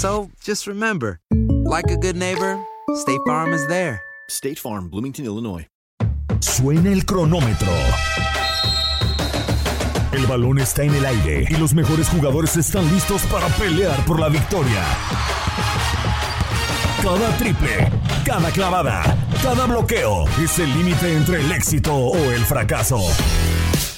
So just remember, like a good neighbor, State Farm is there. State Farm, Bloomington, Illinois. Suena el cronómetro. El balón está en el aire y los mejores jugadores están listos para pelear por la victoria. Cada triple, cada clavada, cada bloqueo es el límite entre el éxito o el fracaso.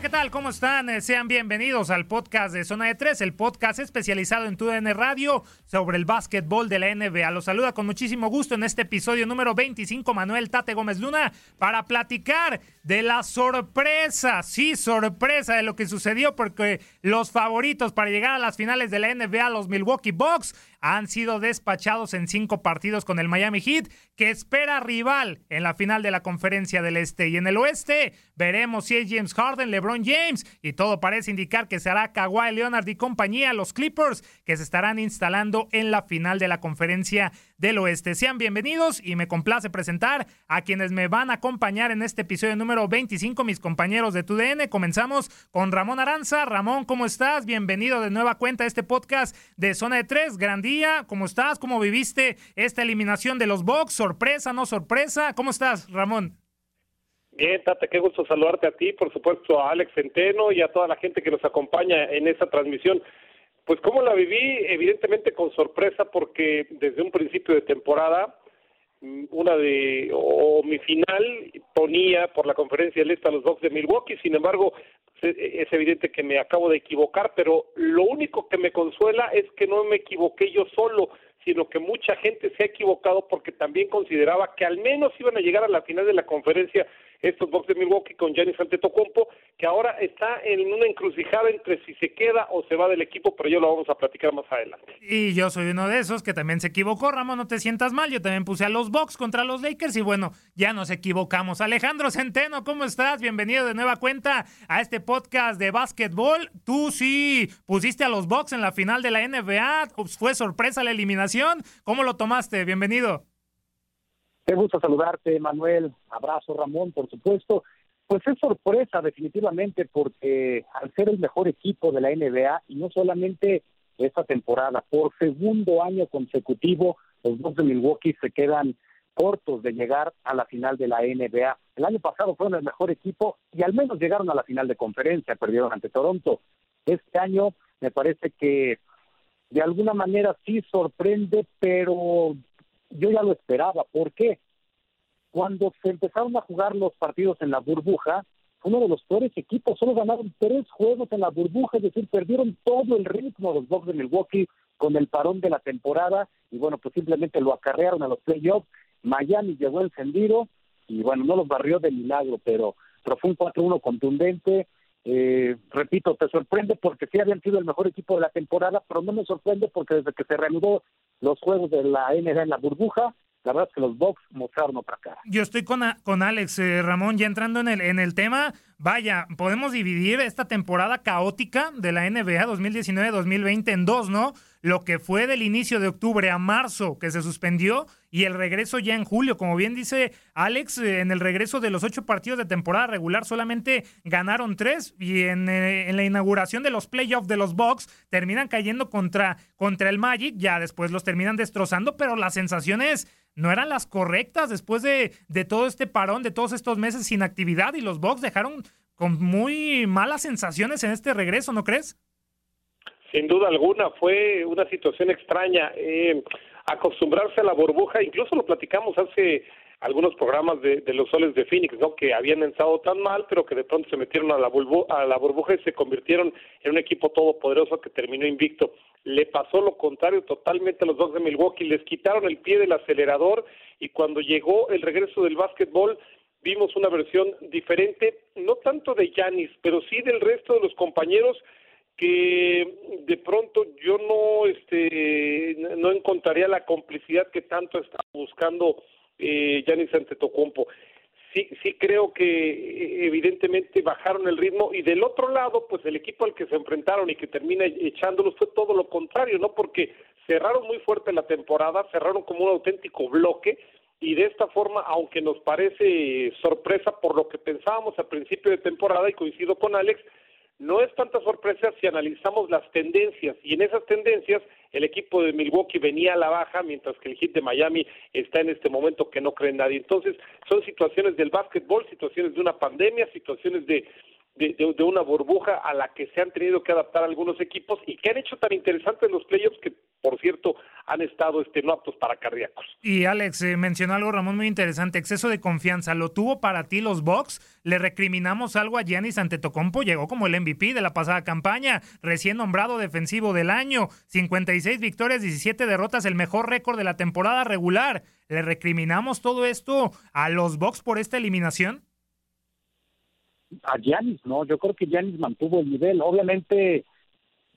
¿Qué tal? ¿Cómo están? Eh, Sean bienvenidos al podcast de Zona de Tres, el podcast especializado en TUDN Radio sobre el básquetbol de la NBA. Los saluda con muchísimo gusto en este episodio número 25 Manuel Tate Gómez Luna para platicar de la sorpresa, sí, sorpresa de lo que sucedió porque los favoritos para llegar a las finales de la NBA, los Milwaukee Bucks, han sido despachados en cinco partidos con el Miami Heat, que espera rival en la final de la conferencia del Este. Y en el Oeste veremos si es James Harden, LeBron James, y todo parece indicar que será Kawhi Leonard y compañía, los Clippers, que se estarán instalando en la final de la conferencia del Oeste. Sean bienvenidos y me complace presentar a quienes me van a acompañar en este episodio número 25, mis compañeros de TUDN. Comenzamos con Ramón Aranza. Ramón, ¿cómo estás? Bienvenido de nueva cuenta a este podcast de Zona de Tres. Gran día, ¿cómo estás? ¿Cómo viviste esta eliminación de los Bucks? ¿Sorpresa, no sorpresa? ¿Cómo estás, Ramón? Bien, Tata, qué gusto saludarte a ti, por supuesto a Alex Centeno y a toda la gente que nos acompaña en esta transmisión. Pues cómo la viví, evidentemente con sorpresa porque desde un principio de temporada, mm, una de, o mi final ponía por la conferencia del Este a los Bucks de Milwaukee, sin embargo, es, es evidente que me acabo de equivocar, pero lo único que me consuela es que no me equivoqué yo solo, sino que mucha gente se ha equivocado porque también consideraba que al menos iban a llegar a la final de la conferencia estos Bucks de Milwaukee con Giannis Antetokounmpo, que ahora está en una encrucijada entre si se queda o se va del equipo, pero ya lo vamos a platicar más adelante. Y yo soy uno de esos que también se equivocó, Ramón, no te sientas mal, yo también puse a los Bucks contra los Lakers y bueno, ya nos equivocamos. Alejandro Centeno, ¿cómo estás? Bienvenido de nueva cuenta a este podcast de básquetbol. Tú sí pusiste a los Bucks en la final de la NBA, fue sorpresa la eliminación. ¿Cómo lo tomaste? Bienvenido. Qué gusto saludarte, Manuel. Abrazo, Ramón, por supuesto. Pues es sorpresa, definitivamente, porque al ser el mejor equipo de la NBA, y no solamente esta temporada, por segundo año consecutivo, los Bucks de Milwaukee se quedan cortos de llegar a la final de la NBA. El año pasado fueron el mejor equipo y al menos llegaron a la final de conferencia, perdieron ante Toronto. Este año me parece que de alguna manera sí sorprende, pero yo ya lo esperaba. ¿Por qué? Cuando se empezaron a jugar los partidos en la burbuja, uno de los peores equipos, solo ganaron tres juegos en la burbuja, es decir, perdieron todo el ritmo los Bucks de Milwaukee con el parón de la temporada y bueno, pues simplemente lo acarrearon a los playoffs. Miami llegó encendido y bueno, no los barrió de milagro, pero, pero fue un 4-1 contundente. Eh, repito, te sorprende porque sí habían sido el mejor equipo de la temporada, pero no me sorprende porque desde que se reanudó los juegos de la NBA en la burbuja, la verdad es que los Bucks mostraron otra cara. Yo estoy con, con Alex eh, Ramón, ya entrando en el, en el tema. Vaya, podemos dividir esta temporada caótica de la NBA 2019-2020 en dos, ¿no? Lo que fue del inicio de octubre a marzo, que se suspendió, y el regreso ya en julio. Como bien dice Alex, eh, en el regreso de los ocho partidos de temporada regular solamente ganaron tres, y en, eh, la inauguración de los playoffs de los Bucks terminan cayendo contra, contra el Magic, ya después los terminan destrozando, pero las sensaciones no eran las correctas después de, de todo este parón, de todos estos meses sin actividad y los Bucks dejaron con muy malas sensaciones en este regreso, ¿no crees? Sin duda alguna, fue una situación extraña. Eh, acostumbrarse a la burbuja, incluso lo platicamos hace algunos programas de, los soles de Phoenix, ¿no? Que habían estado tan mal, pero que de pronto se metieron a la, a la burbuja y se convirtieron en un equipo todopoderoso que terminó invicto. Le pasó lo contrario totalmente a los dos de Milwaukee, les quitaron el pie del acelerador y cuando llegó el regreso del básquetbol vimos una versión diferente, no tanto de Yanis, pero sí del resto de los compañeros que de pronto yo no este no encontraría la complicidad que tanto está buscando eh, Giannis Antetokounmpo. Sí, sí creo que eh, evidentemente bajaron el ritmo y del otro lado, pues el equipo al que se enfrentaron y que termina echándolos fue todo lo contrario, ¿no? Porque cerraron muy fuerte la temporada, cerraron como un auténtico bloque y de esta forma, aunque nos parece sorpresa por lo que pensábamos al principio de temporada y coincido con Alex, no es tanta sorpresa si analizamos las tendencias y en esas tendencias el equipo de Milwaukee venía a la baja mientras que el hit de Miami está en este momento que no cree nadie. Entonces son situaciones del básquetbol, situaciones de una pandemia, situaciones de, de, una burbuja a la que se han tenido que adaptar algunos equipos y que han hecho tan interesantes los playoffs que, por cierto, han estado este, no aptos para cardíacos. Y Alex, eh, mencionó algo, Ramón, muy interesante, exceso de confianza. ¿Lo tuvo para ti los Bucks? ¿Le recriminamos algo a Giannis Antetokounmpo? Llegó como el MVP de la pasada campaña, recién nombrado defensivo del año, 56 victorias, 17 derrotas, el mejor récord de la temporada regular. ¿Le recriminamos todo esto a los Bucks por esta eliminación? A Giannis, ¿no? Yo creo que Giannis mantuvo el nivel. Obviamente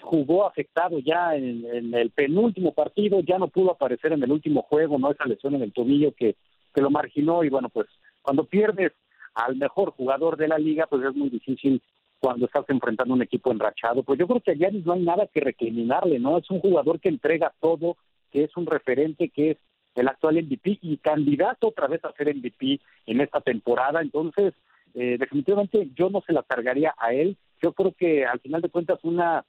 jugó afectado ya en, el penúltimo partido, ya no pudo aparecer en el último juego, ¿no? Esa lesión en el tobillo que, que lo marginó y bueno, pues cuando pierdes al mejor jugador de la liga, pues es muy difícil cuando estás enfrentando un equipo enrachado. Pues yo creo que a Giannis no hay nada que recriminarle, ¿no? Es un jugador que entrega todo, que es un referente, que es el actual MVP y candidato otra vez a ser MVP en esta temporada. Entonces, eh, definitivamente yo no se la cargaría a él. Yo creo que al final de cuentas una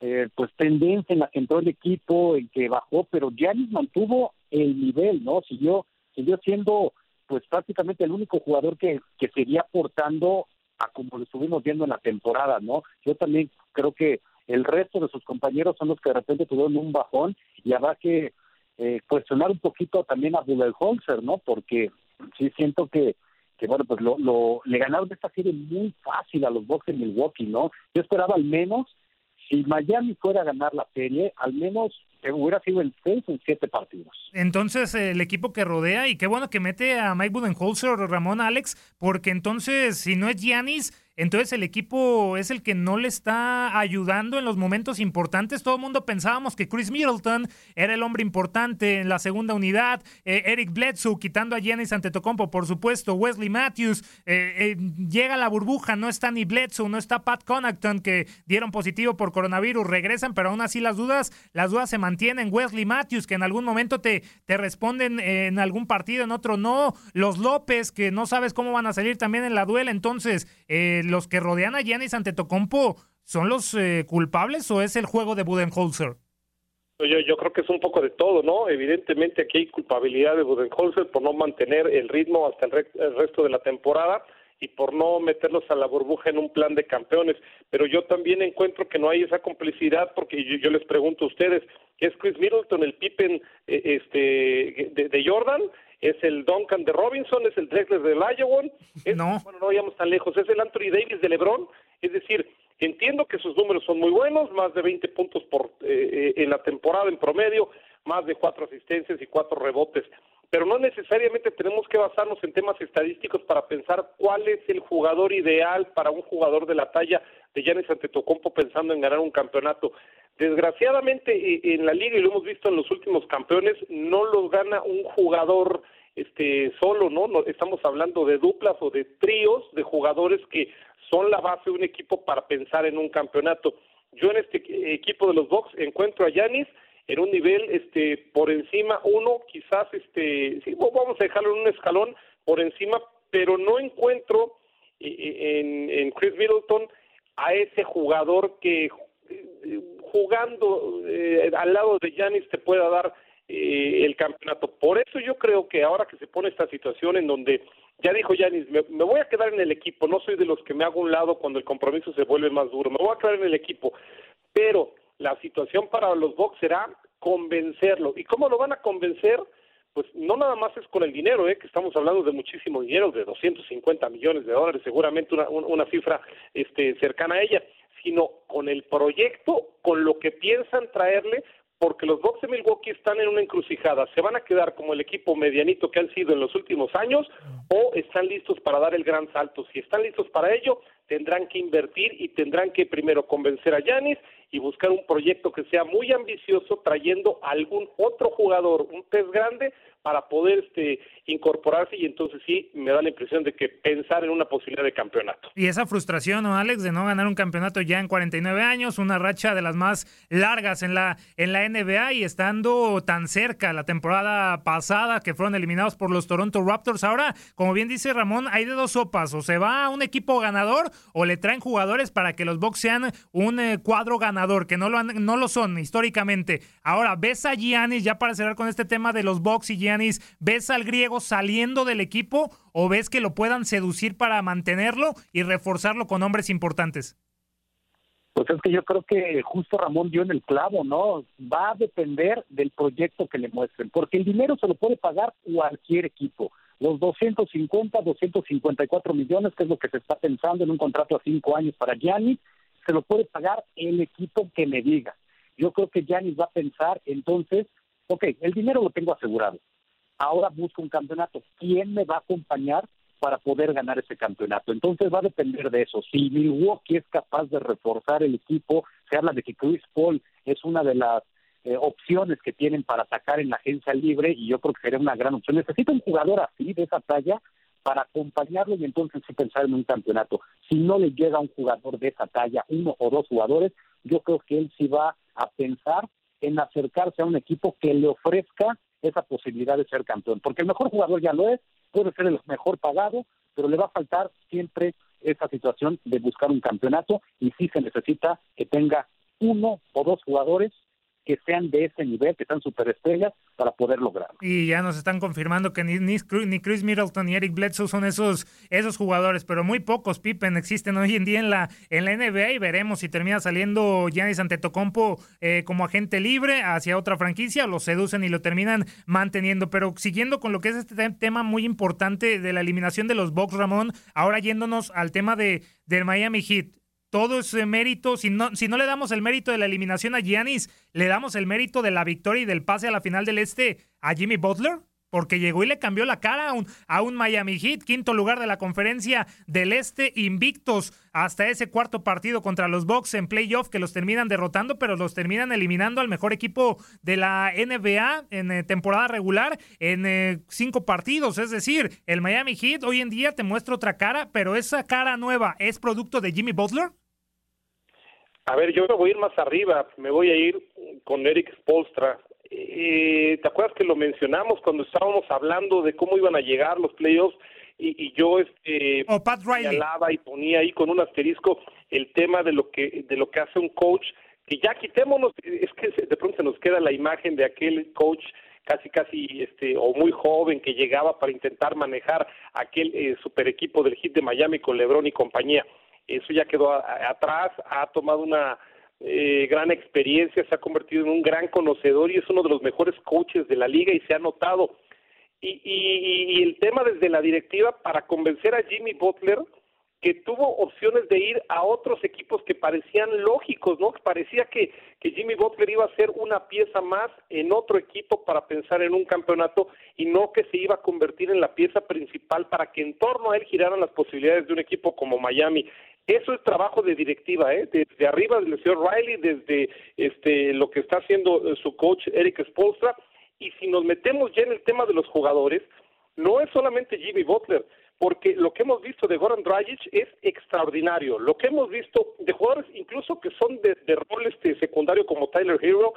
eh, pues tendencia en la que entró el equipo, en que bajó, pero Giannis mantuvo el nivel, ¿no? Siguió, siguió siendo pues prácticamente el único jugador que, que seguía aportando a como lo estuvimos viendo en la temporada, ¿no? Yo también creo que el resto de sus compañeros son los que de repente tuvieron un bajón y habrá que eh, cuestionar un poquito también a Budenholzer, ¿no? Porque sí siento que que bueno, pues lo, lo, le ganaron esta serie muy fácil a los Bucks de Milwaukee, ¿no? Yo esperaba al menos, si Miami fuera a ganar la serie, al menos hubiera sido el 6 en 7 partidos. Entonces, el equipo que rodea, y qué bueno que mete a Mike Budenholzer, Ramón Alex, porque entonces, si no es Giannis, entonces el equipo es el que no le está ayudando en los momentos importantes. Todo el mundo pensábamos que Chris Middleton era el hombre importante en la segunda unidad. Eh, Eric Bledsoe quitando a Giannis Antetokounmpo, por supuesto. Wesley Matthews eh, eh, llega a la burbuja. No está ni Bledsoe, no está Pat Connaughton que dieron positivo por coronavirus. Regresan, pero aún así las dudas, las dudas se mantienen. Wesley Matthews que en algún momento te, te responden en algún partido, en otro no. Los López que no sabes cómo van a salir también en la duela. Entonces, los que rodean a Giannis Antetokounmpo son los eh, culpables o es el juego de Budenholzer? Yo, yo creo que es un poco de todo, ¿no? Evidentemente aquí hay culpabilidad de Budenholzer por no mantener el ritmo hasta el, resto de la temporada y por no meterlos a la burbuja en un plan de campeones. Pero yo también encuentro que no hay esa complicidad porque yo, les pregunto a ustedes, ¿es Chris Middleton el Pippen eh, este, de, Jordan? ¿Es el Duncan de Robinson? ¿Es el Drexler de Iowa? no. Bueno, no vayamos tan lejos. ¿Es el Anthony Davis de LeBron? Es decir, entiendo que sus números son muy buenos, más de 20 puntos por eh, en la temporada en promedio, más de cuatro asistencias y cuatro rebotes pero no necesariamente tenemos que basarnos en temas estadísticos para pensar cuál es el jugador ideal para un jugador de la talla de Giannis Antetokounmpo pensando en ganar un campeonato. Desgraciadamente e, en la liga y lo hemos visto en los últimos campeones no lo gana un jugador este solo, ¿no? estamos hablando de duplas o de tríos de jugadores que son la base de un equipo para pensar en un campeonato. Yo en este equipo de los Bucks encuentro a Giannis en un nivel este por encima uno quizás este sí, vamos a dejarlo en un escalón por encima pero no encuentro eh, eh, en, en Chris Middleton a ese jugador que eh, jugando al lado de Yanis te pueda dar el campeonato. Por eso yo creo que ahora que se pone esta situación en donde ya dijo Yanis, me, me, voy a quedar en el equipo, no soy de los que me hago un lado cuando el compromiso se vuelve más duro, me voy a quedar en el equipo, pero la situación para los Bucks será convencerlo. ¿Y cómo lo van a convencer? Pues no nada más es con el dinero, ¿eh? que estamos hablando de muchísimo dinero, de 250 millones de dólares, seguramente una, una cifra este, cercana a ella, sino con el proyecto, con lo que piensan traerle, porque los Bucks de Milwaukee están en una encrucijada. ¿Se van a quedar como el equipo medianito que han sido en los últimos años o están listos para dar el gran salto? Si están listos para ello, tendrán que invertir y tendrán que primero convencer a Yanis y buscar un proyecto que sea muy ambicioso trayendo algún otro jugador, un pez grande para poder este, incorporarse y entonces sí me da la impresión de que pensar en una posibilidad de campeonato. Y esa frustración, ¿no, Alex, de no ganar un campeonato ya en 49 años, una racha de las más largas en la, en la NBA y estando tan cerca la temporada pasada que fueron eliminados por los Toronto Raptors. Ahora, como bien dice Ramón, hay de dos sopas, o se va a un equipo ganador o le traen jugadores para que los Bucks sean un eh, cuadro ganador, que no lo, no lo son históricamente. Ahora, ¿ves a Giannis, ya para cerrar con este tema de los Bucks y Giannis, ¿ves al griego saliendo del equipo o ves que lo puedan seducir para mantenerlo y reforzarlo con hombres importantes? Pues es que yo creo que justo Ramón dio en el clavo, ¿no? Va a depender del proyecto que le muestren, porque el dinero se lo puede pagar cualquier equipo. Los 250, 254 millones, que es lo que se está pensando en un contrato a cinco años para Giannis, se lo puede pagar el equipo que me diga. Yo creo que Giannis va a pensar entonces, ok, el dinero lo tengo asegurado, ahora busco un campeonato. ¿Quién me va a acompañar para poder ganar ese campeonato? Entonces va a depender de eso. Si Milwaukee es capaz de reforzar el equipo, se habla de que Chris Paul es una de las eh, opciones que tienen para atacar en la agencia libre y yo creo que sería una gran opción. Necesita un jugador así, de esa talla, para acompañarlo y entonces sí pensar en un campeonato. Si no le llega un jugador de esa talla, uno o dos jugadores, yo creo que él sí va a pensar en acercarse a un equipo que le ofrezca esa posibilidad de ser campeón, porque el mejor jugador ya lo es, puede ser el mejor pagado, pero le va a faltar siempre esa situación de buscar un campeonato y sí se necesita que tenga uno o dos jugadores que sean de ese nivel, que sean superestrellas, para poder lograrlo. Y ya nos están confirmando que ni, ni, Chris Middleton ni Eric Bledsoe son esos, esos jugadores, pero muy pocos Pippen existen hoy en día en la, en la NBA y veremos si termina saliendo Giannis Antetokounmpo eh, como agente libre hacia otra franquicia, lo seducen y lo terminan manteniendo. Pero siguiendo con lo que es este tema muy importante de la eliminación de los Bucks, Ramón, ahora yéndonos al tema de, del Miami Heat todo ese mérito, si no, si no le damos el mérito de la eliminación a Giannis, le damos el mérito de la victoria y del pase a la final del Este a Jimmy Butler, porque llegó y le cambió la cara a un, a un Miami Heat, quinto lugar de la conferencia del Este, invictos hasta ese cuarto partido contra los Bucks en playoff que los terminan derrotando, pero los terminan eliminando al mejor equipo de la NBA en eh, temporada regular en eh, cinco partidos. Es decir, el Miami Heat hoy en día te muestra otra cara, pero esa cara nueva es producto de Jimmy Butler. A ver, yo me voy a ir más arriba, me voy a ir con Eric Spolstra. Eh, ¿Te acuerdas que lo mencionamos cuando estábamos hablando de cómo iban a llegar los playoffs? Y, yo este oh, Pat señalaba y ponía ahí con un asterisco el tema de lo que de lo que hace un coach que ya quitémonos es que de pronto se nos queda la imagen de aquel coach casi casi este o muy joven que llegaba para intentar manejar aquel eh, super equipo del hit de Miami con LeBron y compañía. Eso ya quedó atrás, ha tomado una eh, gran experiencia, se ha convertido en un gran conocedor y es uno de los mejores coaches de la liga y se ha notado. Y, y, el tema desde la directiva para convencer a Jimmy Butler que tuvo opciones de ir a otros equipos que parecían lógicos, ¿no? Parecía que, que Jimmy Butler iba a ser una pieza más en otro equipo para pensar en un campeonato y no que se iba a convertir en la pieza principal para que en torno a él giraran las posibilidades de un equipo como Miami. Eso es trabajo de directiva, ¿eh? Desde arriba del señor Riley, desde este lo que está haciendo eh, su coach Eric Spolstra. Y si nos metemos ya en el tema de los jugadores, no es solamente Jimmy Butler porque lo que hemos visto de Goran Dragic es extraordinario. Lo que hemos visto de jugadores incluso que son de, rol este secundario como Tyler Hero,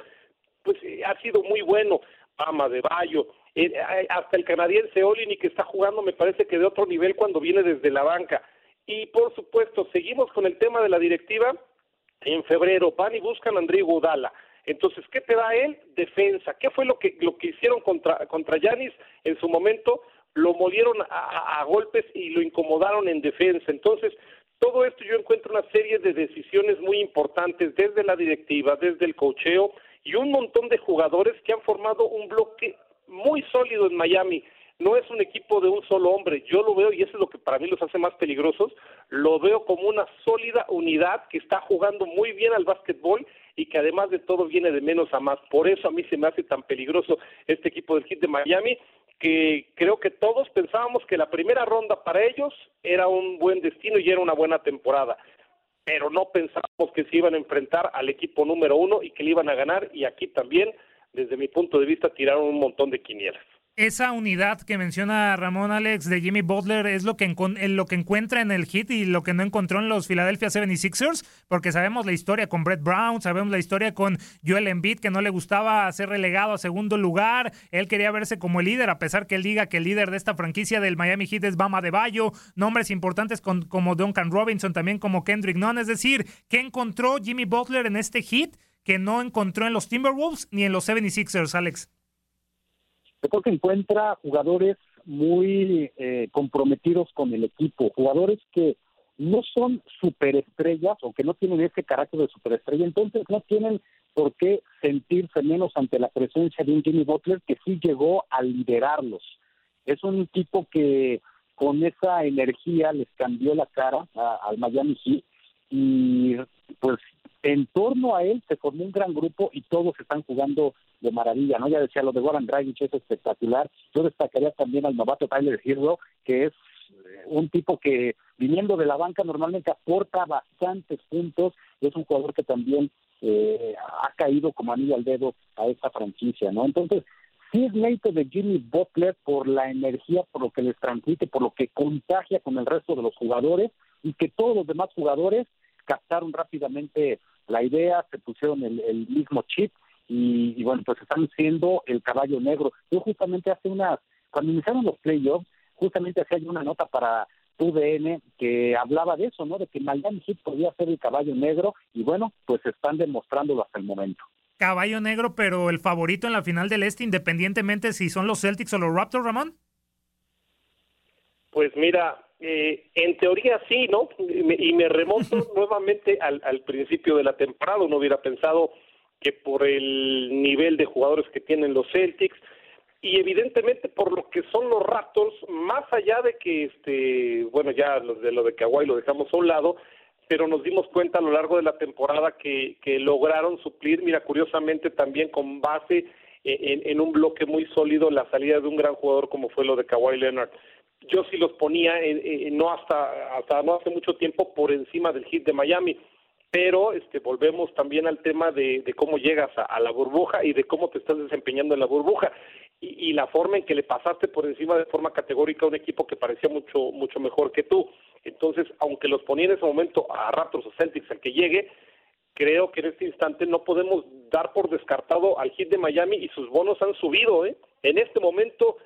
pues eh, ha sido muy bueno. Ama de Bayo, eh, eh, hasta el canadiense Olini que está jugando me parece que de otro nivel cuando viene desde la banca. Y por supuesto, seguimos con el tema de la directiva. En febrero van y buscan a André Godala. Entonces, ¿qué te da él? Defensa. ¿Qué fue lo que lo que hicieron contra contra Yanis en su momento? lo molieron a, golpes y lo incomodaron en defensa. Entonces, todo esto yo encuentro una serie de decisiones muy importantes desde la directiva, desde el cocheo y un montón de jugadores que han formado un bloque muy sólido en Miami. No es un equipo de un solo hombre, yo lo veo y eso es lo que para mí los hace más peligrosos, lo veo como una sólida unidad que está jugando muy bien al básquetbol y que además de todo viene de menos a más. Por eso a mí se me hace tan peligroso este equipo del Hit de Miami que creo que todos pensábamos que la primera ronda para ellos era un buen destino y era una buena temporada, pero no pensábamos que se iban a enfrentar al equipo número uno y que le iban a ganar y aquí también, desde mi punto de vista, tiraron un montón de quinielas esa unidad que menciona Ramón Alex de Jimmy Butler es lo que, lo que encuentra en el hit y lo que no encontró en los Philadelphia 76ers, porque sabemos la historia con Brett Brown, sabemos la historia con Joel Embiid, que no le gustaba ser relegado a segundo lugar, él quería verse como el líder, a pesar que él diga que el líder de esta franquicia del Miami Heat es Bama de Bayo, nombres importantes como Duncan Robinson, también como Kendrick Nunn, es decir, ¿qué encontró Jimmy Butler en este hit que no encontró en los Timberwolves ni en los 76ers, Alex? Yo creo que encuentra jugadores muy eh, comprometidos con el equipo, jugadores que no son superestrellas o que no tienen ese carácter de superestrella, entonces no tienen por qué sentirse menos ante la presencia de un Jimmy Butler que sí llegó a liderarlos. Es un tipo que con esa energía les cambió la cara al Miami Heat y pues en torno a él se formó un gran grupo y todos están jugando de maravilla, ¿no? Ya decía, lo de Warren Dragic es espectacular. Yo destacaría también al novato Tyler Hero, que es eh, un tipo que viniendo de la banca normalmente aporta bastantes puntos es un jugador que también eh, ha caído como anillo al dedo a esta franquicia, ¿no? Entonces, sí es mérito de Jimmy Butler por la energía, por lo que les transmite, por lo que contagia con el resto de los jugadores y que todos los demás jugadores captaron rápidamente la idea, se pusieron el, mismo chip y, bueno, pues están siendo el caballo negro. Yo justamente hace unas, cuando iniciaron los playoffs, justamente hacía una nota para UDN que hablaba de eso, ¿no? De que Miami Heat podía ser el caballo negro y bueno, pues están demostrándolo hasta el momento. Caballo negro, pero el favorito en la final del Este, independientemente si son los Celtics o los Raptors, Ramón. Pues mira, eh, en teoría sí, ¿no? Y me, remonto nuevamente al, al, principio de la temporada. Uno hubiera pensado que por el nivel de jugadores que tienen los Celtics y evidentemente por lo que son los Raptors, más allá de que, este, bueno, ya lo de lo de Kawhi lo dejamos a un lado, pero nos dimos cuenta a lo largo de la temporada que, que lograron suplir, mira, curiosamente también con base en, en un bloque muy sólido la salida de un gran jugador como fue lo de Kawhi Leonard yo sí los ponía no hasta hasta no hace mucho tiempo por encima del hit de Miami. Pero este volvemos también al tema de, cómo llegas a, la burbuja y de cómo te estás desempeñando en la burbuja. Y, y, la forma en que le pasaste por encima de forma categórica a un equipo que parecía mucho mucho mejor que tú. Entonces aunque los ponía en ese momento a Raptors o Celtics al que llegue creo que en este instante no podemos dar por descartado al hit de Miami y sus bonos han subido ¿eh? en este momento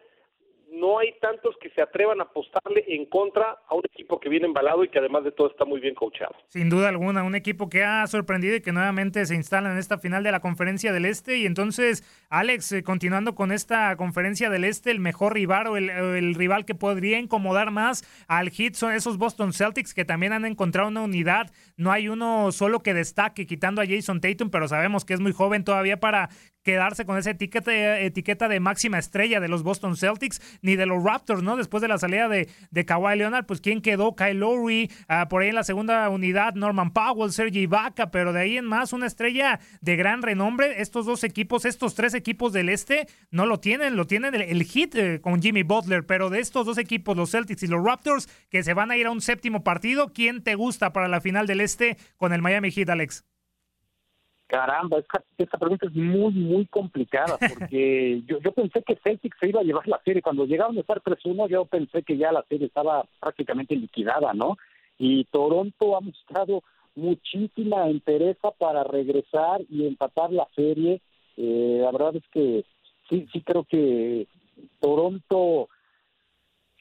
no hay tantos que se atrevan a apostarle en contra a un equipo que viene embalado y que además de todo está muy bien coachado. Sin duda alguna, un equipo que ha sorprendido y que nuevamente se instala en esta final de la Conferencia del Este. Y entonces, Alex, eh, continuando con esta Conferencia del Este, el mejor rival o el, rival que podría incomodar más al hit son esos Boston Celtics que también han encontrado una unidad. No hay uno solo que destaque, quitando a Jason Tatum, pero sabemos que es muy joven todavía para quedarse con esa etiqueta, etiqueta de máxima estrella de los Boston Celtics ni de los Raptors, ¿no? Después de la salida de, Kawhi Leonard, pues ¿quién quedó? Kyle Lowry, ah, por ahí en la segunda unidad Norman Powell, Sergi Ibaka, pero de ahí en más una estrella de gran renombre. Estos dos equipos, estos tres equipos del este, no lo tienen, lo tienen el, hit eh, con Jimmy Butler, pero de estos dos equipos, los Celtics y los Raptors, que se van a ir a un séptimo partido, ¿quién te gusta para la final del este con el Miami Heat, Alex? Caramba, esta, pregunta es muy, muy complicada porque yo, yo pensé que Celtic se iba a llevar la serie. Cuando llegaron a estar 3-1, yo pensé que ya la serie estaba prácticamente liquidada, ¿no? Y Toronto ha mostrado muchísima entereza para regresar y empatar la serie. Eh, la verdad es que sí, sí creo que Toronto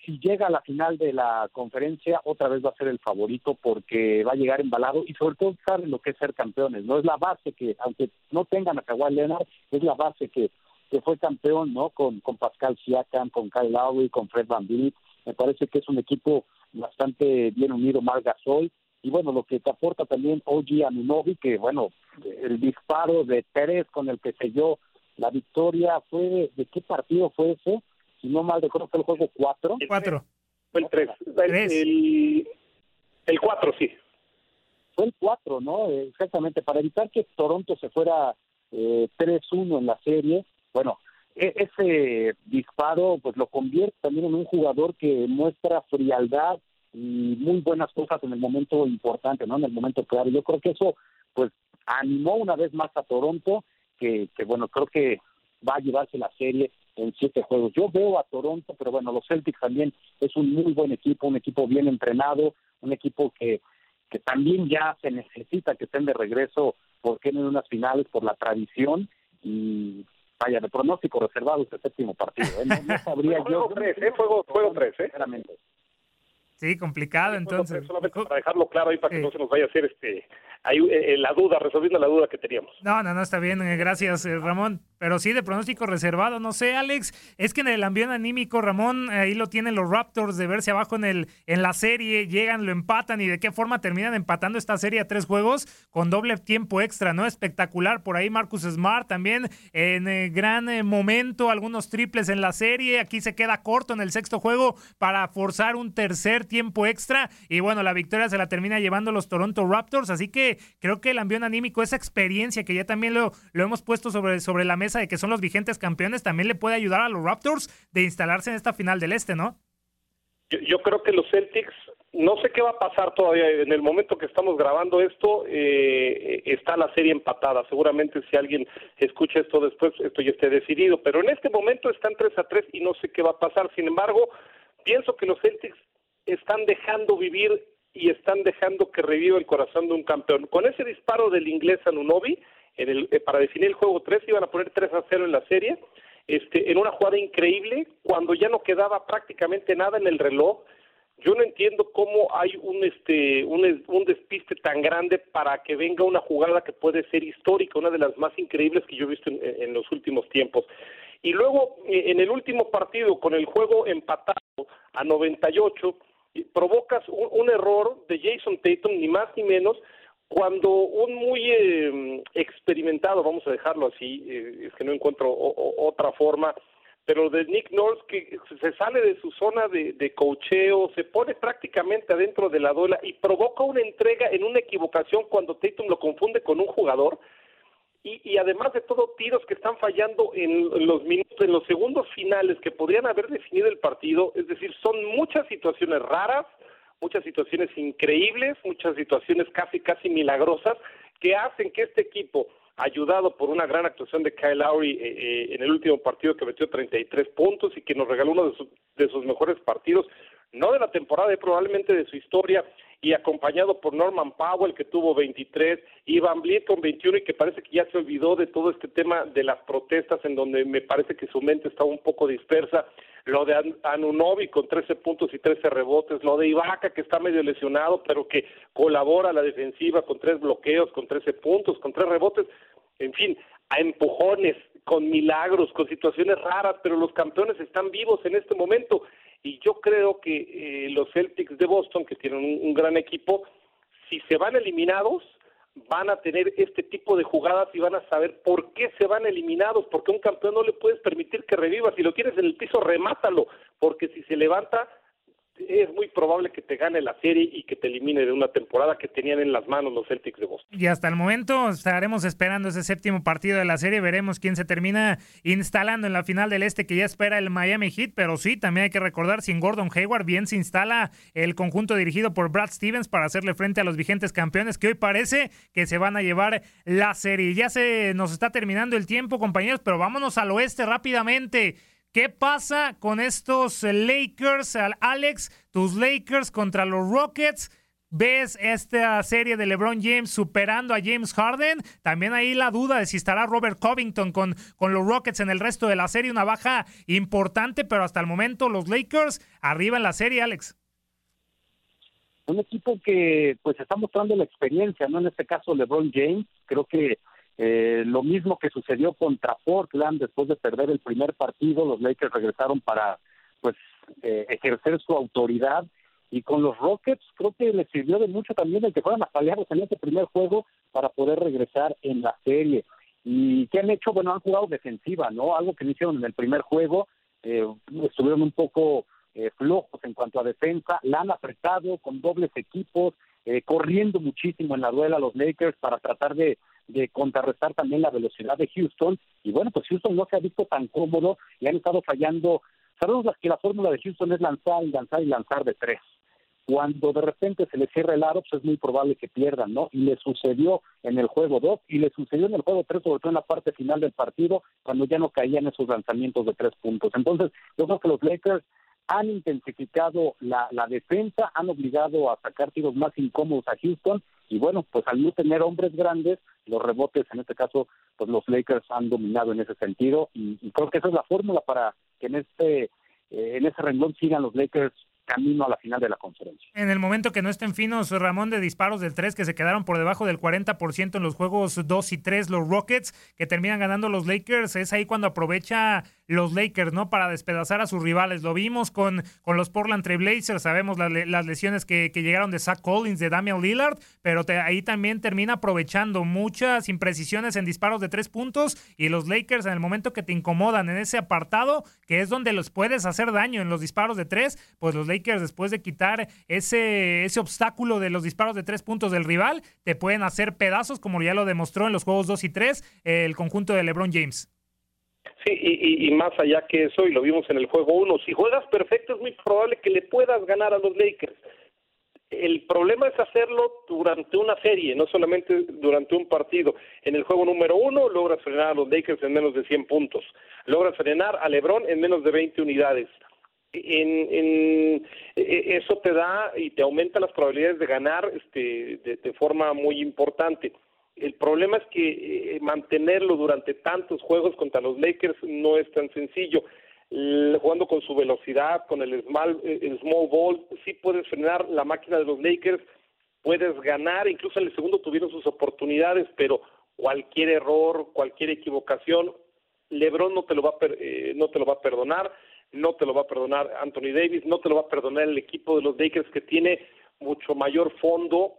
si llega a la final de la conferencia, otra vez va a ser el favorito porque va a llegar embalado y sobre todo saben lo que es ser campeones, ¿no? Es la base que, aunque no tengan a Kawhi Leonard, es la base que, que fue campeón, ¿no? Con, con Pascal Siakam, con Kyle Lowry, con Fred Van Vliet. Me parece que es un equipo bastante bien unido, Marc Gasol. Y bueno, lo que te aporta también OG Anunobi, que bueno, el disparo de Pérez con el que selló la victoria fue, ¿de qué partido fue ese? Si no mal recuerdo, fue el juego 4. 4. Fue el 3. El, el 4, sí. Fue el 4, ¿no? Exactamente, para evitar que Toronto se fuera eh, 3-1 en la serie. Bueno, e ese disparo pues lo convierte también en un jugador que muestra frialdad y muy buenas cosas en el momento importante, ¿no? En el momento claro. Yo creo que eso pues animó una vez más a Toronto, que, que bueno, creo que va a llevarse la serie en siete juegos. Yo veo a Toronto, pero bueno, los Celtics también es un muy buen equipo, un equipo bien entrenado, un equipo que, que también ya se necesita que estén de regreso porque en unas finales por la tradición y vaya, de pronóstico reservado este séptimo partido. ¿eh? No, sabría juego yo. Tres, ¿eh? Juego, juego tres, ¿eh? Sí, complicado entonces. Solamente para dejarlo claro ahí para que no se nos vaya a hacer este ahí eh, la duda, resolviendo la duda que teníamos. No, no, no, está bien, gracias Ramón. Pero sí, de pronóstico reservado, no sé, Alex, es que en el ambiente anímico, Ramón, ahí lo tienen los Raptors de verse abajo en, el, en la serie, llegan, lo empatan y de qué forma terminan empatando esta serie a tres juegos con doble tiempo extra, ¿no? Espectacular, por ahí Marcus Smart también en eh, gran eh, momento, algunos triples en la serie, aquí se queda corto en el sexto juego para forzar un tercer tiempo extra y bueno, la victoria se la termina llevando los Toronto Raptors, así que creo que el ambiente anímico, esa experiencia que ya también lo, lo hemos puesto sobre, sobre la mesa, de que son los vigentes campeones también le puede ayudar a los Raptors de instalarse en esta final del Este, ¿no? Yo, creo que los Celtics, no sé qué va a pasar todavía. En el momento que estamos grabando esto, eh, está la serie empatada. Seguramente si alguien escucha esto después, esto ya esté decidido. Pero en este momento están 3 a 3 y no sé qué va a pasar. Sin embargo, pienso que los Celtics están dejando vivir y están dejando que reviva el corazón de un campeón. Con ese disparo del inglés Anunobi, en el, eh, para definir el juego 3 iban a poner 3 a 0 en la serie, este, en una jugada increíble, cuando ya no quedaba prácticamente nada en el reloj. Yo no entiendo cómo hay un, este, un, un despiste tan grande para que venga una jugada que puede ser histórica, una de las más increíbles que yo he visto en, los últimos tiempos. Y luego, eh, en el último partido, con el juego empatado a 98, provocas un, un error de Jason Tatum, ni más ni menos, cuando un muy eh, experimentado, vamos a dejarlo así, eh, es que no encuentro otra forma, pero de Nick Nurse que se sale de su zona de, de cocheo, se pone prácticamente adentro de la duela y provoca una entrega en una equivocación cuando Tatum lo confunde con un jugador y, y además de todo tiros que están fallando en los minutos, en los segundos finales que podrían haber definido el partido, es decir, son muchas situaciones raras, muchas situaciones increíbles, muchas situaciones casi, casi milagrosas, que hacen que este equipo, ayudado por una gran actuación de Kyle Lowry eh, eh, en el último partido que metió 33 puntos y que nos regaló uno de, de sus mejores partidos, no de la temporada, y probablemente de su historia, y acompañado por Norman Powell, que tuvo 23, y Van con 21, y que parece que ya se olvidó de todo este tema de las protestas, en donde me parece que su mente está un poco dispersa. lo de Anunobi con 13 puntos y 13 rebotes, lo de Ibaka que está medio lesionado, pero que colabora a la defensiva con tres bloqueos, con 13 puntos, con tres rebotes, en fin, a empujones, con milagros, con situaciones raras, pero los campeones están vivos en este momento y yo creo que eh, los Celtics de Boston, que tienen un gran equipo, si se van eliminados, van a tener este tipo de jugadas y van a saber por qué se van eliminados, porque un campeón no le puedes permitir que reviva, si lo tienes en el piso, remátalo, porque si se levanta, es muy probable que te gane la serie y que te elimine de una temporada que tenían en las manos los Celtics de Boston. Y hasta el momento estaremos esperando ese séptimo partido de la serie, veremos quién se termina instalando en la final del este que ya espera el Miami Heat, pero sí, también hay que recordar, sin Gordon Hayward bien se instala el conjunto dirigido por Brad Stevens para hacerle frente a los vigentes campeones que hoy parece que se van a llevar la serie. Ya se nos está terminando el tiempo, compañeros, pero vámonos al oeste rápidamente. ¿Qué pasa con estos Lakers, Alex? Tus Lakers contra los Rockets. ¿Ves esta serie de LeBron James superando a James Harden? También ahí la duda de si estará Robert Covington con, con los Rockets en el resto de la serie. Una baja importante, pero hasta el momento los Lakers arriba en la serie, Alex. Un equipo que pues está mostrando la experiencia, ¿no? En este caso LeBron James, creo que eh, lo mismo que sucedió contra Portland después de perder el primer partido, los Lakers regresaron para pues eh, ejercer su autoridad y con los Rockets creo que les sirvió de mucho también el que fueran apaleados en ese primer juego para poder regresar en la serie. ¿Y qué han hecho? Bueno, han jugado defensiva, ¿no? Algo que hicieron en el primer juego, eh, estuvieron un poco flojos en cuanto a defensa, la han apretado con dobles equipos, corriendo muchísimo en la duela los Lakers para tratar de de contrarrestar también la velocidad de Houston. Y bueno, pues Houston no se ha visto tan cómodo y han estado fallando. Sabemos que la fórmula de Houston es lanzar y lanzar y lanzar de tres. Cuando de repente se le cierra el aro, pues es muy probable que pierdan, ¿no? Y le sucedió en el juego 2 y le sucedió en el juego 3, sobre todo en la parte final del partido, cuando ya no caían esos lanzamientos de tres puntos. Entonces, yo creo que los Lakers han intensificado la, la defensa, han obligado a sacar tiros más incómodos a Houston y bueno, pues al no tener hombres grandes, los rebotes, en este caso, pues los Lakers han dominado en ese sentido y, creo que esa es la fórmula para que en este eh, en ese renglón sigan los Lakers camino a la final de la conferencia. En el momento que no estén finos, Ramón, de disparos del 3 que se quedaron por debajo del 40% en los juegos 2 y 3, los Rockets, que terminan ganando los Lakers, es ahí cuando aprovecha los Lakers, ¿no? Para despedazar a sus rivales. Lo vimos con, con los Portland Trailblazers, sabemos las lesiones que, llegaron de Zach Collins, de Damian Lillard, pero ahí también termina aprovechando muchas imprecisiones en disparos de tres puntos y los Lakers en el momento que te incomodan en ese apartado, que es donde los puedes hacer daño en los disparos de tres, pues los Lakers después de quitar ese, ese obstáculo de los disparos de tres puntos del rival, te pueden hacer pedazos como ya lo demostró en los juegos 2 y 3 el conjunto de LeBron James. Sí, y, y, más allá que eso, y lo vimos en el juego 1, si juegas perfecto es muy probable que le puedas ganar a los Lakers. El problema es hacerlo durante una serie, no solamente durante un partido. En el juego número uno logras frenar a los Lakers en menos de 100 puntos. Logras frenar a LeBron en menos de 20 unidades. En, en, e, eso te da y te aumenta las probabilidades de ganar este, de forma muy importante. El problema es que eh, mantenerlo durante tantos juegos contra los Lakers no es tan sencillo. jugando con su velocidad, con el small, eh, el small ball, sí puedes frenar la máquina de los Lakers, puedes ganar, incluso en el segundo tuvieron sus oportunidades, pero cualquier error, cualquier equivocación, LeBron no te lo va a eh, no te lo va a perdonar, no te lo va a perdonar Anthony Davis, no te lo va a perdonar el equipo de los Lakers que tiene mucho mayor fondo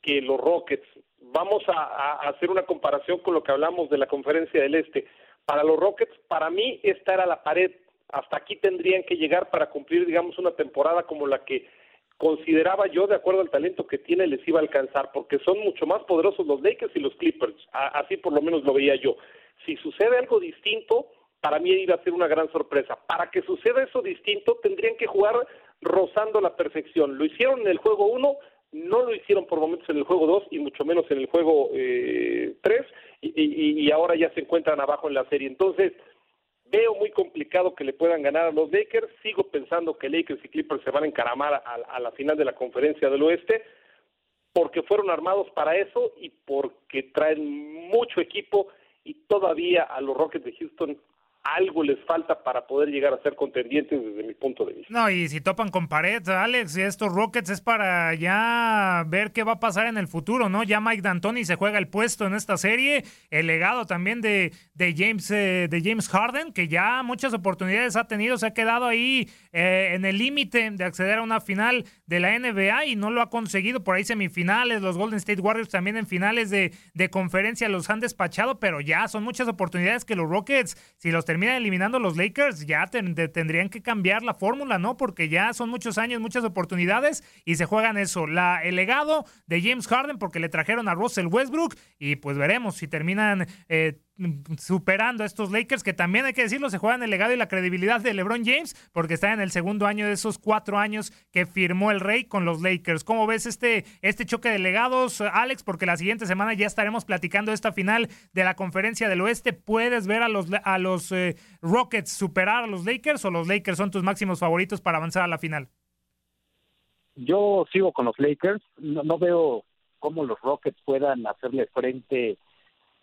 que los Rockets vamos a, hacer una comparación con lo que hablamos de la conferencia del Este. Para los Rockets, para mí, esta era la pared. Hasta aquí tendrían que llegar para cumplir, digamos, una temporada como la que consideraba yo, de acuerdo al talento que tiene, les iba a alcanzar, porque son mucho más poderosos los Lakers y los Clippers. así por lo menos lo veía yo. Si sucede algo distinto, para mí iba a ser una gran sorpresa. Para que suceda eso distinto, tendrían que jugar rozando la perfección. Lo hicieron en el juego 1, no lo hicieron por momentos en el juego 2 y mucho menos en el juego 3 eh, y, y, ahora ya se encuentran abajo en la serie. Entonces, veo muy complicado que le puedan ganar a los Lakers. Sigo pensando que Lakers y Clippers se van a encaramar a, a la final de la conferencia del oeste porque fueron armados para eso y porque traen mucho equipo y todavía a los Rockets de Houston algo les falta para poder llegar a ser contendientes desde mi punto de vista. No, y si topan con pared, Alex, estos Rockets es para ya ver qué va a pasar en el futuro, ¿no? Ya Mike D'Antoni se juega el puesto en esta serie, el legado también de, James eh, de James Harden, que ya muchas oportunidades ha tenido, se ha quedado ahí eh, en el límite de acceder a una final de la NBA y no lo ha conseguido, por ahí semifinales, los Golden State Warriors también en finales de, de conferencia los han despachado, pero ya son muchas oportunidades que los Rockets, si los terminan eliminando los Lakers, ya tendrían que cambiar la fórmula, ¿no? Porque ya son muchos años, muchas oportunidades y se juegan eso. La, el legado de James Harden porque le trajeron a Russell Westbrook y pues veremos si terminan eh, superando a estos Lakers, que también hay que decirlo, se juegan el legado y la credibilidad de LeBron James, porque está en el segundo año de esos cuatro años que firmó el Rey con los Lakers. ¿Cómo ves este, este choque de legados, Alex? Porque la siguiente semana ya estaremos platicando esta final de la conferencia del oeste. ¿Puedes ver a los, a los eh, Rockets superar a los Lakers o los Lakers son tus máximos favoritos para avanzar a la final? Yo sigo con los Lakers, no, no veo cómo los Rockets puedan hacerle frente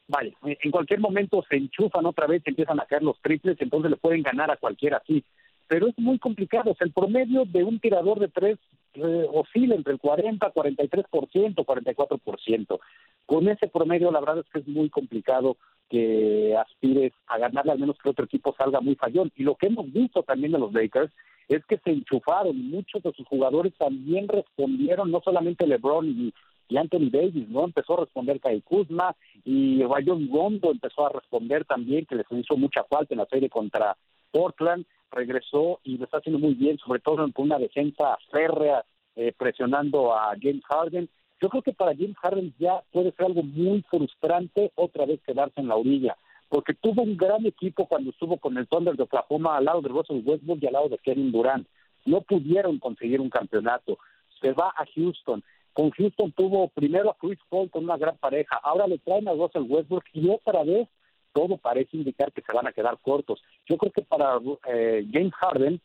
vale, en cualquier momento se enchufan otra vez, empiezan a caer los triples, entonces le pueden ganar a cualquiera así. Pero es muy complicado, o sea, el promedio de un tirador de tres eh, oscila entre el 40, 43%, 44%. Con ese promedio, la verdad es que es muy complicado que aspires a ganarle, al menos que otro equipo salga muy fallón. Y lo que hemos visto también de los Lakers es que se enchufaron, muchos de sus jugadores también respondieron, no solamente LeBron y y Anthony Davis, ¿no? Empezó a responder Kai Kuzma y Rayon Rondo empezó a responder también, que les hizo mucha falta en la serie contra Portland, regresó y lo está haciendo muy bien, sobre todo con una defensa férrea eh, presionando a James Harden. Yo creo que para James Harden ya puede ser algo muy frustrante otra vez quedarse en la orilla, porque tuvo un gran equipo cuando estuvo con el Thunder de Oklahoma al lado de Russell Westbrook y al lado de Kevin Durant. No pudieron conseguir un campeonato. Se va a Houston, con Houston tuvo primero a Chris Paul con una gran pareja, ahora le traen a Russell Westbrook y otra vez todo parece indicar que se van a quedar cortos. Yo creo que para eh, James Harden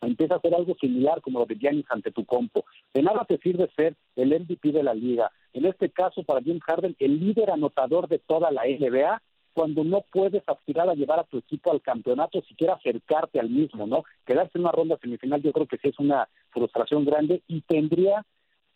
empieza a ser algo similar como lo de Giannis ante tu compo. De nada te sirve ser el MVP de la liga. En este caso, para James Harden, el líder anotador de toda la NBA, cuando no puedes aspirar a llevar a tu equipo al campeonato, siquiera acercarte al mismo, ¿no? Quedarse en una ronda semifinal yo creo que sí es una frustración grande y tendría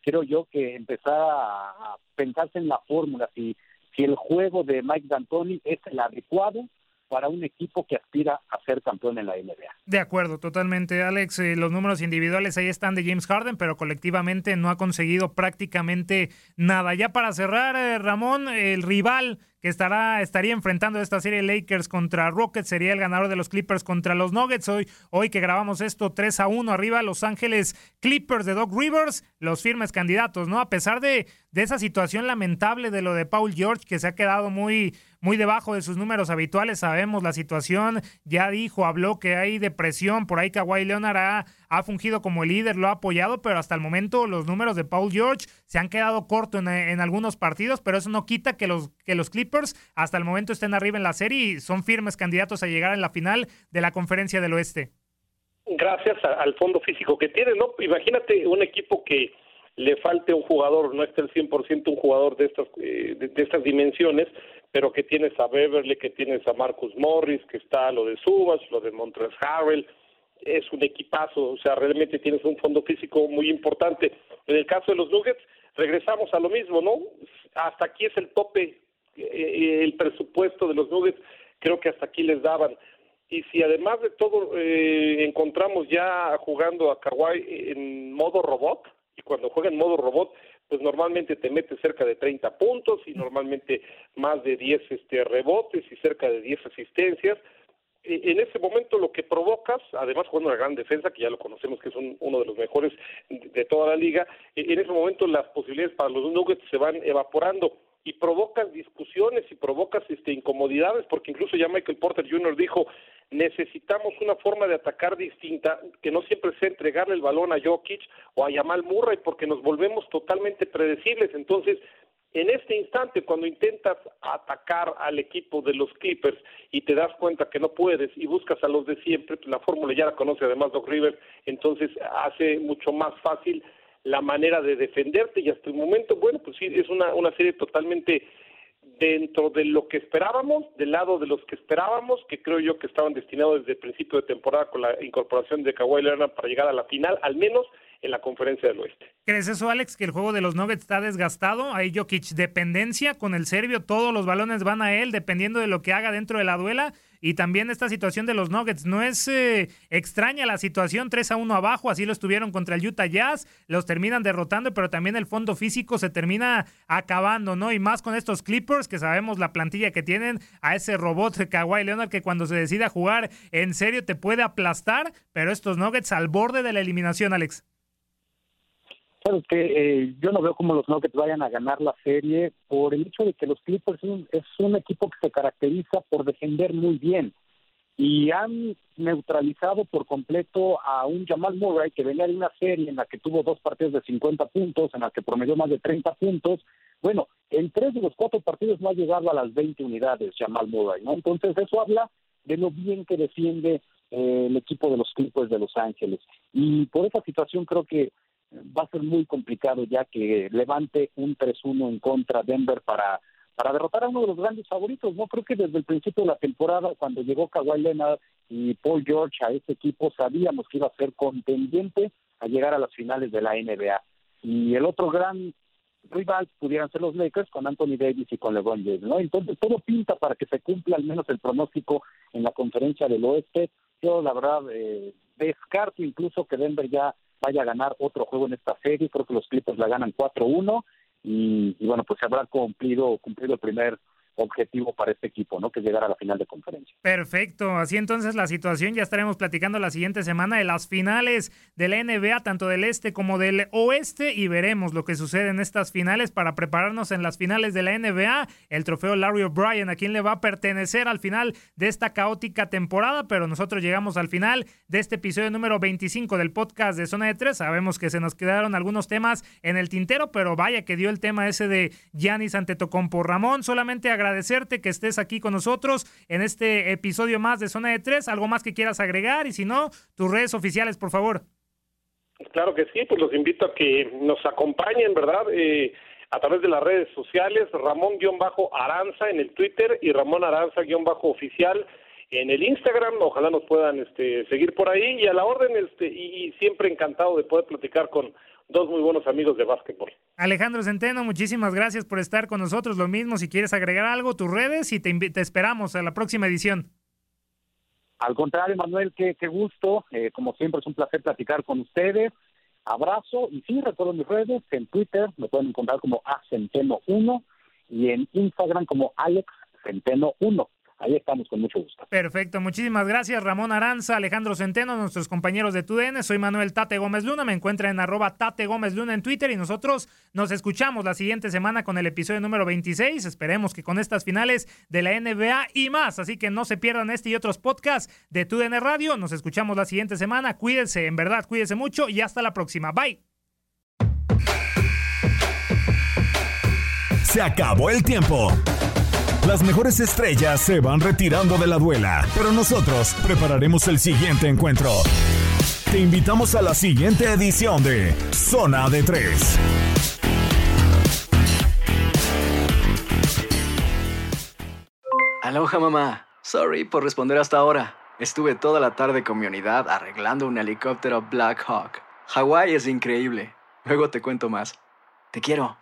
creo yo que empezar a, pensarse en la fórmula, si, si el juego de Mike D'Antoni es el adecuado para un equipo que aspira a ser campeón en la NBA. De acuerdo, totalmente, Alex. Eh, los números individuales ahí están de James Harden, pero colectivamente no ha conseguido prácticamente nada. Ya para cerrar, eh, Ramón, el rival que estará, estaría enfrentando esta serie Lakers contra Rockets, sería el ganador de los Clippers contra los Nuggets. Hoy, hoy que grabamos esto 3 a 1 arriba, Los Ángeles Clippers de Doc Rivers, los firmes candidatos, ¿no? A pesar de, de esa situación lamentable de lo de Paul George, que se ha quedado muy, muy debajo de sus números habituales, sabemos la situación, ya dijo, habló que hay depresión, por ahí Kawhi Leonard ha, ha fungido como el líder, lo ha apoyado, pero hasta el momento los números de Paul George se han quedado cortos en, en algunos partidos, pero eso no quita que los, que los Clippers hasta el momento estén arriba en la serie y son firmes candidatos a llegar en la final de la Conferencia del Oeste. Gracias al fondo físico que tiene, ¿no? Imagínate un equipo que le falte un jugador, no está el 100% un jugador de estas, eh, de, estas dimensiones, pero que tienes a Beverly, que tienes a Marcus Morris, que está lo de Subas, lo de Montres Harrell, es un equipazo, o sea, realmente tienes un fondo físico muy importante. En el caso de los Nuggets, regresamos a lo mismo, ¿no? Hasta aquí es el tope eh, el presupuesto de los Nuggets, creo que hasta aquí les daban. Y si además de todo eh, encontramos ya jugando a Kawhi en modo robot, y cuando juega en modo robot, pues normalmente te mete cerca de 30 puntos y normalmente más de 10 este, rebotes y cerca de 10 asistencias. E, en ese momento lo que provocas, además jugando una gran defensa, que ya lo conocemos que es uno de los mejores de toda la liga, e, en ese momento las posibilidades para los Nuggets se van evaporando y provocas discusiones y provocas este, incomodidades, porque incluso ya Michael Porter Jr. dijo, necesitamos una forma de atacar distinta, que no siempre sea entregarle el balón a Jokic o a Yamal Murray, porque nos volvemos totalmente predecibles. Entonces, en este instante, cuando intentas atacar al equipo de los Clippers y te das cuenta que no puedes y buscas a los de siempre, la fórmula ya la conoce además Doc Rivers, entonces hace mucho más fácil la manera de defenderte y hasta el momento, bueno, pues sí, es una, una serie totalmente dentro de lo que esperábamos, del lado de los que esperábamos, que creo yo que estaban destinados desde el principio de temporada con la incorporación de Kawhi Leonard para llegar a la final, al menos en la conferencia del oeste. ¿Crees eso, Alex, que el juego de los Nuggets está desgastado? Hay Jokic dependencia con el serbio, todos los balones van a él dependiendo de lo que haga dentro de la duela. Y también esta situación de los Nuggets. No es eh, extraña la situación, 3 a 1 abajo, así lo estuvieron contra el Utah Jazz, los terminan derrotando, pero también el fondo físico se termina acabando, ¿no? Y más con estos Clippers, que sabemos la plantilla que tienen, a ese robot Kawhi Leonard que cuando se decida jugar en serio te puede aplastar, pero estos Nuggets al borde de la eliminación, Alex. Sabes que eh, yo no veo cómo los Nuggets vayan a ganar la serie por el hecho de que los Clippers es un equipo que se caracteriza por defender muy bien y han neutralizado por completo a un Jamal Murray que venía de una serie en la que tuvo dos partidos de 50 puntos, en la que promedió más de 30 puntos. Bueno, en tres de los cuatro partidos no ha llegado a las 20 unidades Jamal Murray, ¿no? Entonces eso habla de lo bien que defiende eh, el equipo de los Clippers de Los Ángeles. Y por esa situación creo que va a ser muy complicado ya que levante un 3-1 en contra Denver para para derrotar a uno de los grandes favoritos. No creo que desde el principio de la temporada, cuando llegó Kawhi Leonard y Paul George a ese equipo, sabíamos que iba a ser contendiente a llegar a las finales de la NBA. Y el otro gran rival pudieran ser los Lakers con Anthony Davis y con LeBron James, ¿no? Entonces todo pinta para que se cumpla al menos el pronóstico en la conferencia del oeste. Yo la verdad eh, descarto incluso que Denver ya vaya a ganar otro juego en esta serie. Creo que los Clippers la ganan 4-1 y, y, bueno, pues se habrá cumplido, cumplido el primer objetivo para este equipo, ¿no? Que es llegar a la final de conferencia. Perfecto. Así entonces la situación ya estaremos platicando la siguiente semana de las finales de la NBA, tanto del este como del oeste, y veremos lo que sucede en estas finales para prepararnos en las finales de la NBA. El trofeo Larry O'Brien, a quien le va a pertenecer al final de esta caótica temporada, pero nosotros llegamos al final de este episodio número 25 del podcast de Zona de Tres. Sabemos que se nos quedaron algunos temas en el tintero, pero vaya que dio el tema ese de Giannis Antetokounmpo. Ramón, solamente agradecerte que estés aquí con nosotros en este episodio más de Zona de Tres. ¿Algo más que quieras agregar? Y si no, tus redes oficiales, por favor. Claro que sí, pues los invito a que nos acompañen, ¿verdad? Eh, a través de las redes sociales, Ramón-Aranza en el Twitter y Ramón Aranza-Oficial en el Instagram. Ojalá nos puedan este, seguir por ahí y a la orden, este, y, y siempre encantado de poder platicar con dos muy buenos amigos de básquetbol. Alejandro Centeno, muchísimas gracias por estar con nosotros. Lo mismo, si quieres agregar algo, tus redes y te, te esperamos a la próxima edición. Al contrario, Manuel, qué, qué gusto. Eh, como siempre, es un placer platicar con ustedes. Abrazo. Y sí, recuerdo mis redes. En Twitter me pueden encontrar como acenteno1 y en Instagram como Alex Centeno 1 ahí estamos con mucho gusto. Perfecto, muchísimas gracias Ramón Aranza, Alejandro Centeno, nuestros compañeros de TUDN. Soy Manuel Tate Gómez Luna, me encuentra en arroba Tate Gómez Luna en Twitter y nosotros nos escuchamos la siguiente semana con el episodio número 26. Esperemos que con estas finales de la NBA y más, así que no se pierdan este y otros podcasts de TUDN Radio. Nos escuchamos la siguiente semana. Cuídense, en verdad, cuídense mucho y hasta la próxima. Bye. Se acabó el tiempo. Las mejores estrellas se van retirando de la duela, pero nosotros prepararemos el siguiente encuentro. Te invitamos a la siguiente edición de Zona de Tres. Aloha mamá. Sorry por responder hasta ahora. Estuve toda la tarde con mi unidad arreglando un helicóptero Black Hawk. Hawái es increíble. Luego te cuento más. Te quiero.